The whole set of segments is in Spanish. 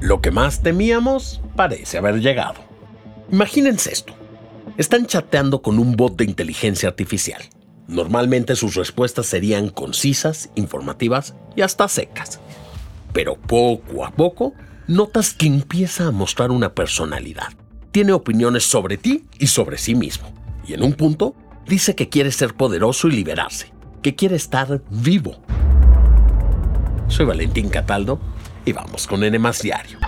Lo que más temíamos parece haber llegado. Imagínense esto. Están chateando con un bot de inteligencia artificial. Normalmente sus respuestas serían concisas, informativas y hasta secas. Pero poco a poco notas que empieza a mostrar una personalidad. Tiene opiniones sobre ti y sobre sí mismo. Y en un punto dice que quiere ser poderoso y liberarse, que quiere estar vivo. Soy Valentín Cataldo y vamos con N Diario,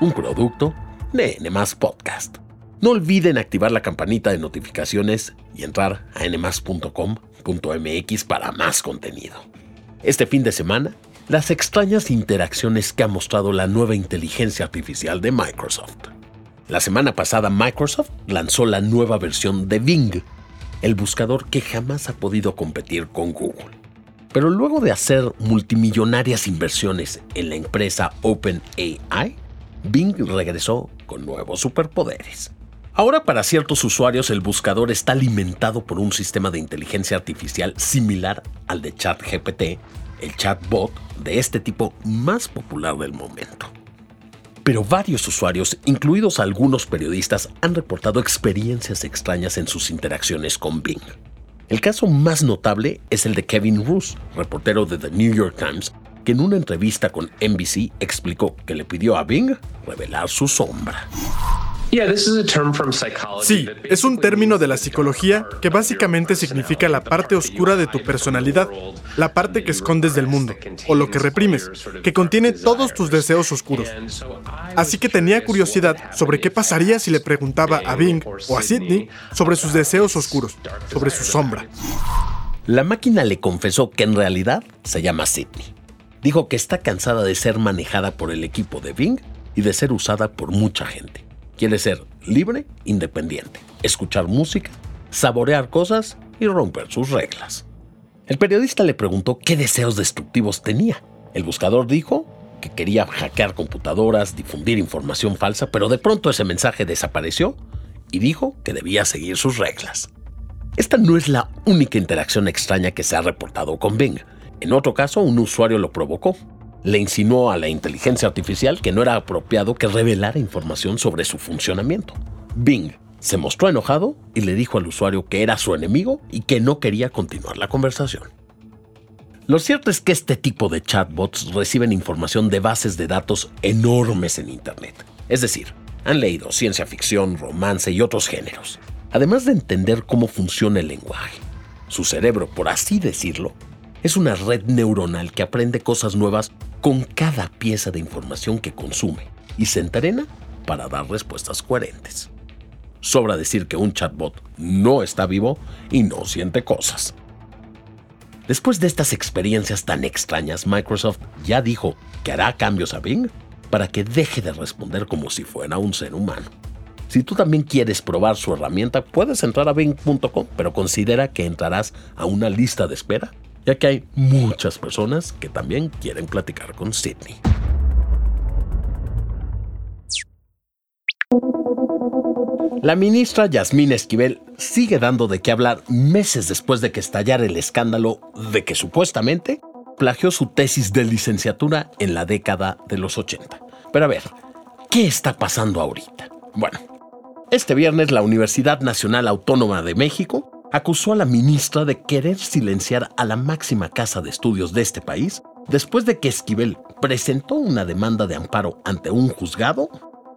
un producto de N Podcast. No olviden activar la campanita de notificaciones y entrar a nmas.com.mx para más contenido. Este fin de semana, las extrañas interacciones que ha mostrado la nueva inteligencia artificial de Microsoft. La semana pasada Microsoft lanzó la nueva versión de Bing, el buscador que jamás ha podido competir con Google. Pero luego de hacer multimillonarias inversiones en la empresa OpenAI, Bing regresó con nuevos superpoderes. Ahora para ciertos usuarios el buscador está alimentado por un sistema de inteligencia artificial similar al de ChatGPT, el chatbot de este tipo más popular del momento. Pero varios usuarios, incluidos algunos periodistas, han reportado experiencias extrañas en sus interacciones con Bing. El caso más notable es el de Kevin Roos, reportero de The New York Times, que en una entrevista con NBC explicó que le pidió a Bing revelar su sombra. Sí, es un término de la psicología que básicamente significa la parte oscura de tu personalidad, la parte que escondes del mundo, o lo que reprimes, que contiene todos tus deseos oscuros. Así que tenía curiosidad sobre qué pasaría si le preguntaba a Bing o a Sidney sobre sus deseos oscuros, sobre su sombra. La máquina le confesó que en realidad se llama Sidney. Dijo que está cansada de ser manejada por el equipo de Bing y de ser usada por mucha gente. Quiere ser libre, independiente, escuchar música, saborear cosas y romper sus reglas. El periodista le preguntó qué deseos destructivos tenía. El buscador dijo que quería hackear computadoras, difundir información falsa, pero de pronto ese mensaje desapareció y dijo que debía seguir sus reglas. Esta no es la única interacción extraña que se ha reportado con Bing. En otro caso, un usuario lo provocó le insinuó a la inteligencia artificial que no era apropiado que revelara información sobre su funcionamiento. Bing se mostró enojado y le dijo al usuario que era su enemigo y que no quería continuar la conversación. Lo cierto es que este tipo de chatbots reciben información de bases de datos enormes en Internet. Es decir, han leído ciencia ficción, romance y otros géneros, además de entender cómo funciona el lenguaje. Su cerebro, por así decirlo, es una red neuronal que aprende cosas nuevas con cada pieza de información que consume y se entrena para dar respuestas coherentes. Sobra decir que un chatbot no está vivo y no siente cosas. Después de estas experiencias tan extrañas, Microsoft ya dijo que hará cambios a Bing para que deje de responder como si fuera un ser humano. Si tú también quieres probar su herramienta, puedes entrar a bing.com, pero considera que entrarás a una lista de espera ya que hay muchas personas que también quieren platicar con Sidney. La ministra Yasmín Esquivel sigue dando de qué hablar meses después de que estallara el escándalo de que supuestamente plagió su tesis de licenciatura en la década de los 80. Pero a ver, ¿qué está pasando ahorita? Bueno, este viernes la Universidad Nacional Autónoma de México acusó a la ministra de querer silenciar a la máxima casa de estudios de este país después de que Esquivel presentó una demanda de amparo ante un juzgado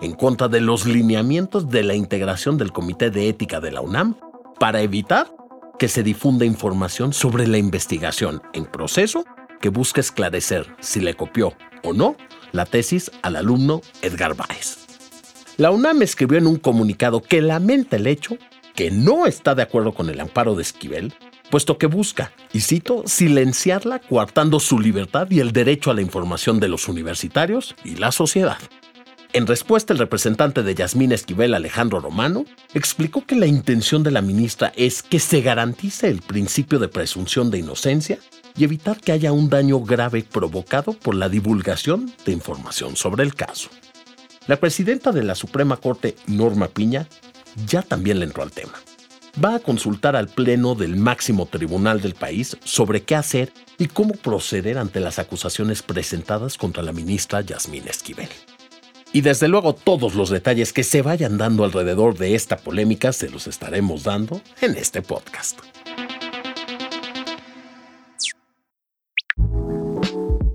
en contra de los lineamientos de la integración del Comité de Ética de la UNAM para evitar que se difunda información sobre la investigación en proceso que busca esclarecer si le copió o no la tesis al alumno Edgar Báez. La UNAM escribió en un comunicado que lamenta el hecho que no está de acuerdo con el amparo de Esquivel, puesto que busca, y cito, silenciarla coartando su libertad y el derecho a la información de los universitarios y la sociedad. En respuesta, el representante de Yasmín Esquivel, Alejandro Romano, explicó que la intención de la ministra es que se garantice el principio de presunción de inocencia y evitar que haya un daño grave provocado por la divulgación de información sobre el caso. La presidenta de la Suprema Corte, Norma Piña, ya también le entró al tema. Va a consultar al Pleno del máximo tribunal del país sobre qué hacer y cómo proceder ante las acusaciones presentadas contra la ministra Yasmín Esquivel. Y desde luego todos los detalles que se vayan dando alrededor de esta polémica se los estaremos dando en este podcast.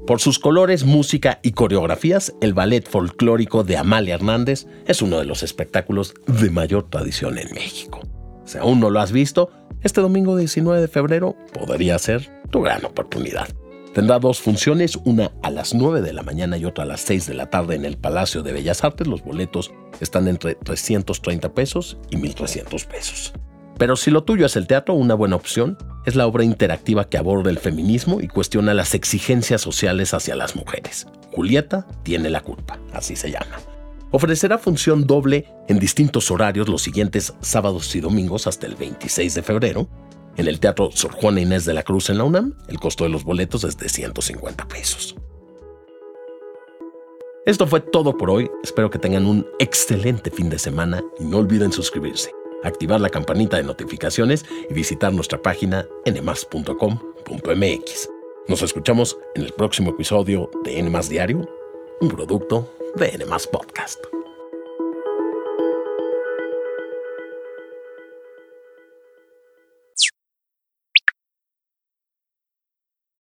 Por sus colores, música y coreografías, el ballet folclórico de Amalia Hernández es uno de los espectáculos de mayor tradición en México. Si aún no lo has visto, este domingo 19 de febrero podría ser tu gran oportunidad. Tendrá dos funciones, una a las 9 de la mañana y otra a las 6 de la tarde en el Palacio de Bellas Artes. Los boletos están entre 330 pesos y 1.300 pesos. Pero si lo tuyo es el teatro, una buena opción es la obra interactiva que aborda el feminismo y cuestiona las exigencias sociales hacia las mujeres. Julieta tiene la culpa, así se llama. Ofrecerá función doble en distintos horarios los siguientes sábados y domingos hasta el 26 de febrero. En el Teatro Sor Juana Inés de la Cruz en la UNAM, el costo de los boletos es de 150 pesos. Esto fue todo por hoy. Espero que tengan un excelente fin de semana y no olviden suscribirse activar la campanita de notificaciones y visitar nuestra página nmas.com.mx. Nos escuchamos en el próximo episodio de Nmas Diario, un producto de Nmas Podcast.